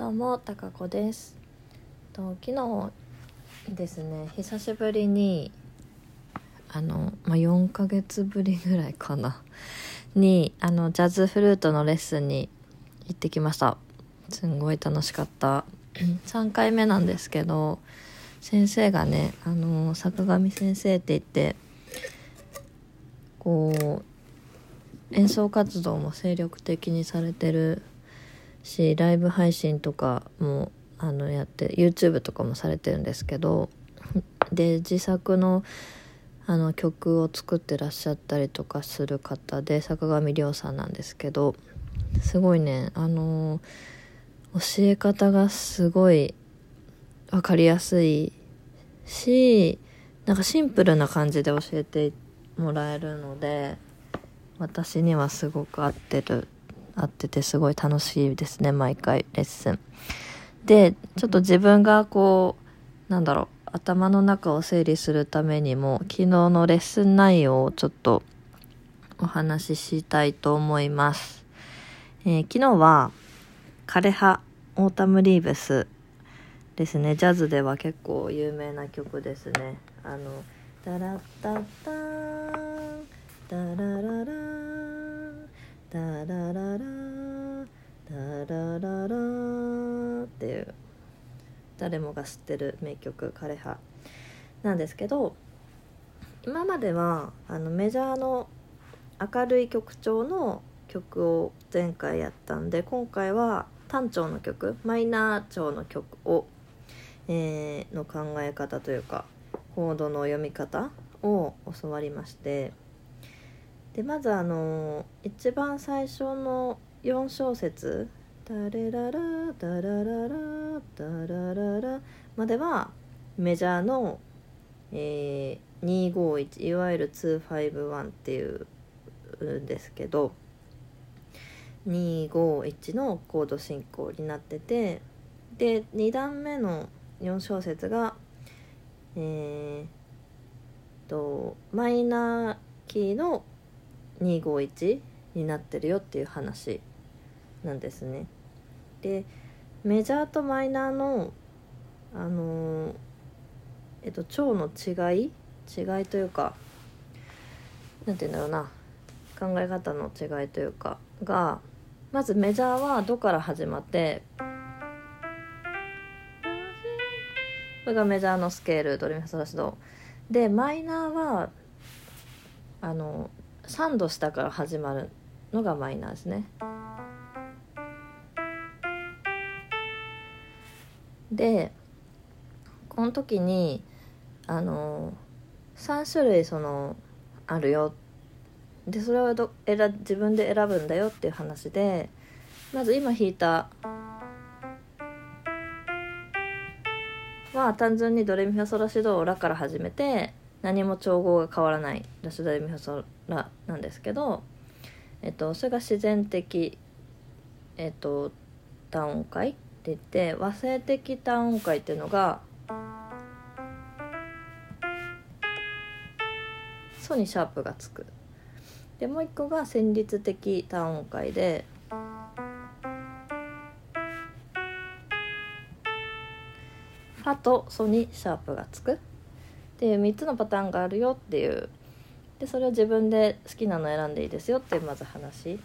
どうもたかこです。と昨日ですね久しぶりにあの、まあ、4ヶ月ぶりぐらいかな。にあのジャズフルートのレッスンに行ってきました。すんごい楽しかった。3回目なんですけど先生がねあの坂上先生って言ってこう演奏活動も精力的にされてるしライブ配信とかもあのやって YouTube とかもされてるんですけど で自作のあの曲を作ってらっしゃったりとかする方で坂上涼さんなんですけどすごいねあの教え方がすごい分かりやすいしなんかシンプルな感じで教えてもらえるので私にはすごく合ってる合っててすごい楽しいですね毎回レッスン。でちょっと自分がこうなんだろう頭の中を整理するためにも昨日のレッスン内容をちょっとお話ししたいと思います、えー、昨日は枯葉 Autumn Leavesですね。ジャズでは結構有名な曲ですね。あの「ダラッタッタンダラララダラララダラララっていう誰もが知ってる名曲「枯葉」なんですけど今まではあのメジャーの明るい曲調の曲を前回やったんで今回は単調の曲マイナー調の曲を、えー、の考え方というかコードの読み方を教わりましてでまずあの一番最初の4小節「ダレララダラララダラララ」まではメジャーの、えー、251いわゆる251っていうんですけど251のコード進行になっててで2段目の4小節がえー、とマイナーキーの251になってるよっていう話なんですね。でメジャーとマイナーのあの、えっと腸の違い違いというか何て言うんだろうな考え方の違いというかがまずメジャーは「ド」から始まってこれがメジャーのスケールドレミファソラシドでマイナーはあの3度下から始まるのがマイナーですね。でこの時にあの3種類そのあるよでそれをど選自分で選ぶんだよっていう話でまず今弾いたは単純にドレミファソラシドをラから始めて何も調合が変わらないラシドレミファソラなんですけど、えっと、それが自然的、えっと、単音階って言って和声的単音階っていうのがソにシャープがつく。でもう一個が旋律的単音階でファとソにシャープがつく。っていう3つのパターンがあるよっていう。でそれを自分で好きなの選んでいいですよっていうまず話。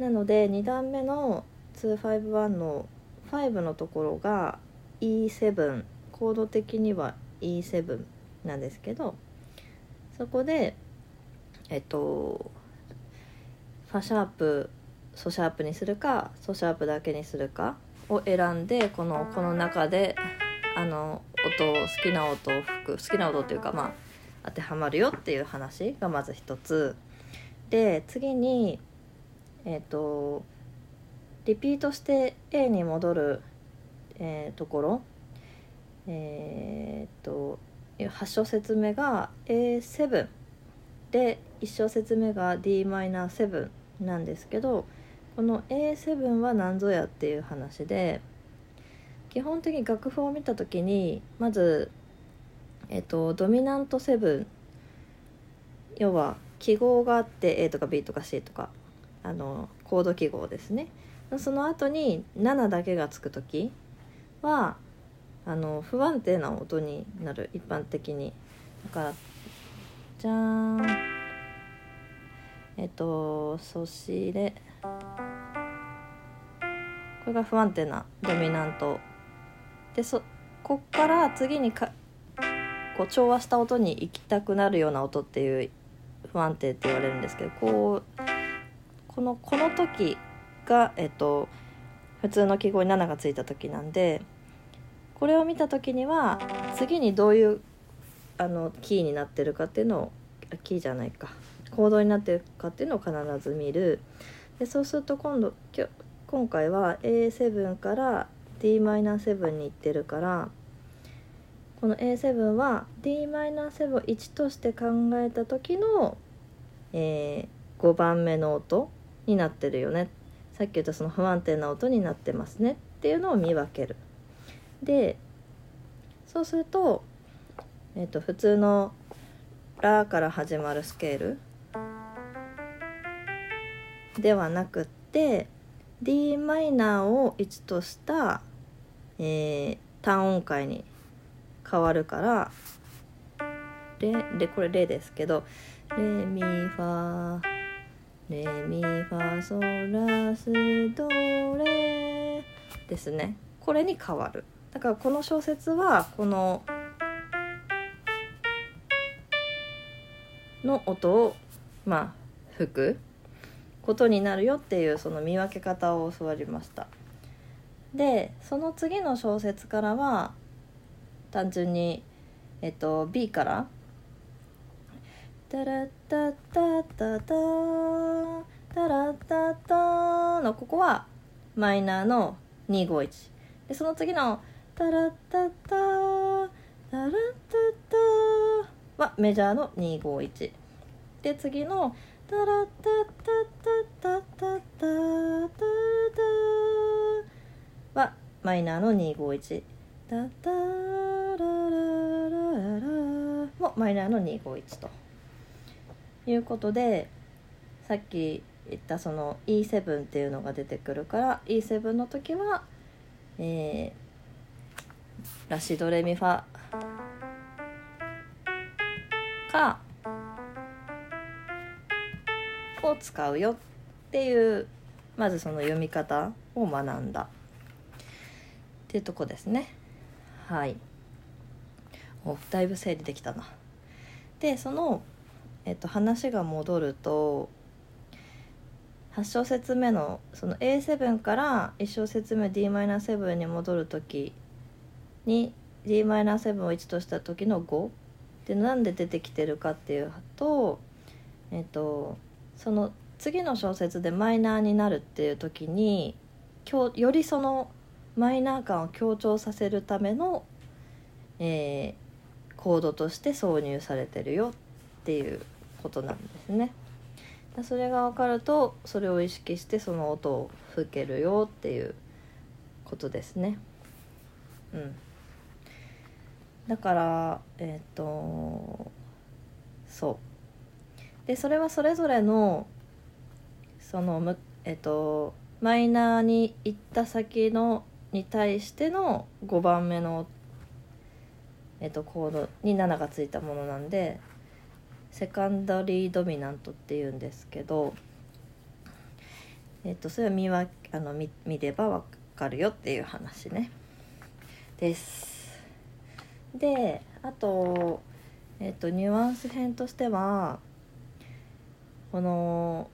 なので2段目の251の5のところが E7 コード的には E7 なんですけどそこでえっとファシャープソシャープにするかソシャープだけにするかを選んでこのこの中であの音好きな音を吹く好きな音っていうかまあ当てはまるよっていう話がまず一つ。で次にえっ、ー、とリピートして A に戻る、えー、ところ。えっ、と8小節目が A7 で1小節目が Dm7 なんですけどこの A7 は何ぞやっていう話で基本的に楽譜を見た時にまず、えっと、ドミナント7要は記号があって A とか B とか C とかあのコード記号ですね。その後に7だけがつく時はあの不安定な音になる。一般的に。だからじゃーん。えっとそしてこれが不安定なドミナント。でそこっから次にかこう調和した音に行きたくなるような音っていう不安定って言われるんですけどこうこのこの時が、えっと、普通の記号に7がついた時なんでこれを見た時には次にどういうあのキーになってるかっていうのをキーじゃないか。コードになってるかっていうのを必ず見る。でそうすると今度今回は A7 から Dm7 に行ってるからこの A7 は Dm7 を1として考えた時の、えー、5番目の音になってるよねさっき言ったその不安定な音になってますねっていうのを見分ける。でそうすると,、えー、と普通の「ラ」から始まるスケールではなくって d マイナーを1とした、えー、単音階に変わるからレレこれレですけどレミファレミファソラスドレですね。これに変わる。だからこの小説はこのの音をまあ吹くことになるよっていうその見分け方を教わりました。でその次の小説からは単純にえっと B から「タラッタッタッタッタタラッタッタ」のここはマイナーの251でその次の「タラッタッタタラッタッタ」はメジャーの251で次の「タラッタッタッタッタッタッタはマイナーの251タタララララもマイナーの251と。いうことでさっき言ったその E7 っていうのが出てくるから E7 の時は、えー、ラシドレミファ。かを使うよっていうまずその読み方を学んだ。っていうとこですね。はい。おだいぶ整理できたな。でその、えっと、話が戻ると8小節目のその A7 から1小節目 Dm7 に戻る時に Dm7 を1とした時の5でなんで出てきてるかっていうとえっとその次の小説でマイナーになるっていう時によりそのマイナー感を強調させるための、えー、コードとして挿入されてるよっていうことなんですね。それが分かるとそれを意識してその音を吹けるよっていうことですね。うん、だからえっ、ー、とそうでそれはそれぞれのそのむえっとマイナーに行った先のに対しての5番目の、えっと、コードに7がついたものなんでセカンダリードミナントっていうんですけど、えっと、それは見わあの見見れば分かるよっていう話ね。です。であと、えっと、ニュアンス編としてはこの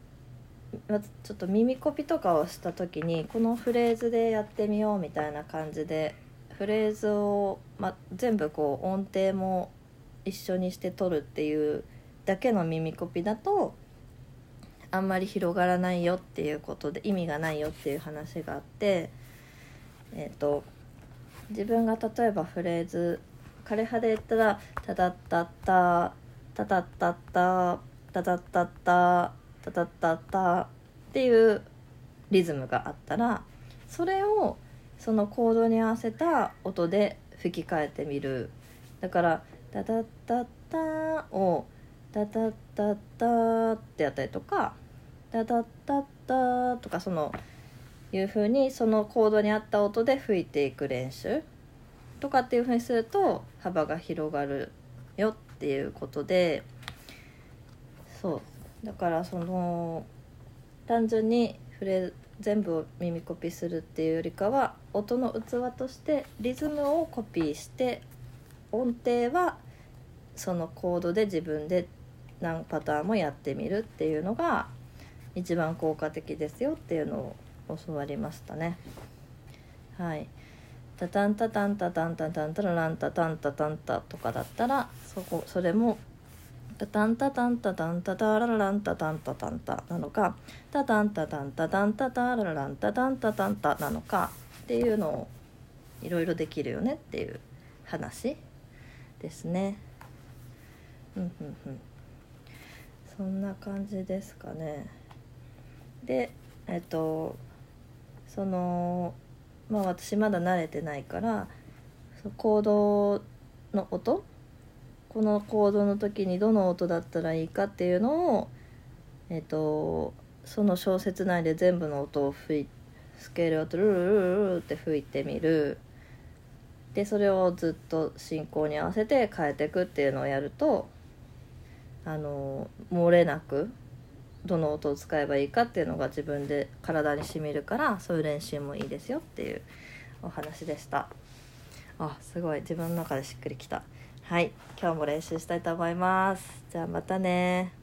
ちょっと耳コピとかをした時にこのフレーズでやってみようみたいな感じでフレーズを、ま、全部こう音程も一緒にして取るっていうだけの耳コピだとあんまり広がらないよっていうことで意味がないよっていう話があってえっ、ー、と自分が例えばフレーズ枯葉で言ったら「タタッタッタタタッタッタタタッタッタタタタタっていうリズムがあったらそれをそのコードに合わせた音で吹き替えてみる。だから「タタッタッタ」を「タタッタッタ」ってやったりとか「タタッタッタ」とかそのいうふうにそのコードに合った音で吹いていく練習。とかっていうふうにすると幅が広がるよっていうことでそう。だからその単純にフレ全部を耳コピーするっていうよりかは音の器としてリズムをコピーして音程はそのコードで自分で何パターンもやってみるっていうのが一番効果的ですよっていうのを教わりましたね。はいタタンタタンタタンタタンタランタタンタタンタとかだったらそこそれもタタンタタンタタンタタララランタタンタタンタなのかタタンタタンタタンタタララランタタンタタンタなのかっていうのをいろいろできるよねっていう話ですね。うんうんうんそんな感じですかね。でえっとそのまあ私まだ慣れてないからコードの音このコードの時にどの音だったらいいかっていうのをえっとその小説内で全部の音を吹いスケールをルルルルルって吹いてみる。でそれをずっと進行に合わせて変えていくっていうのをやるとあの漏れなくどの音を使えばいいかっていうのが自分で体にしみるからそういう練習もいいですよっていうお話でした。あすごい。自分の中でしっくりきた。はい。今日も練習したいと思います。じゃあまたね。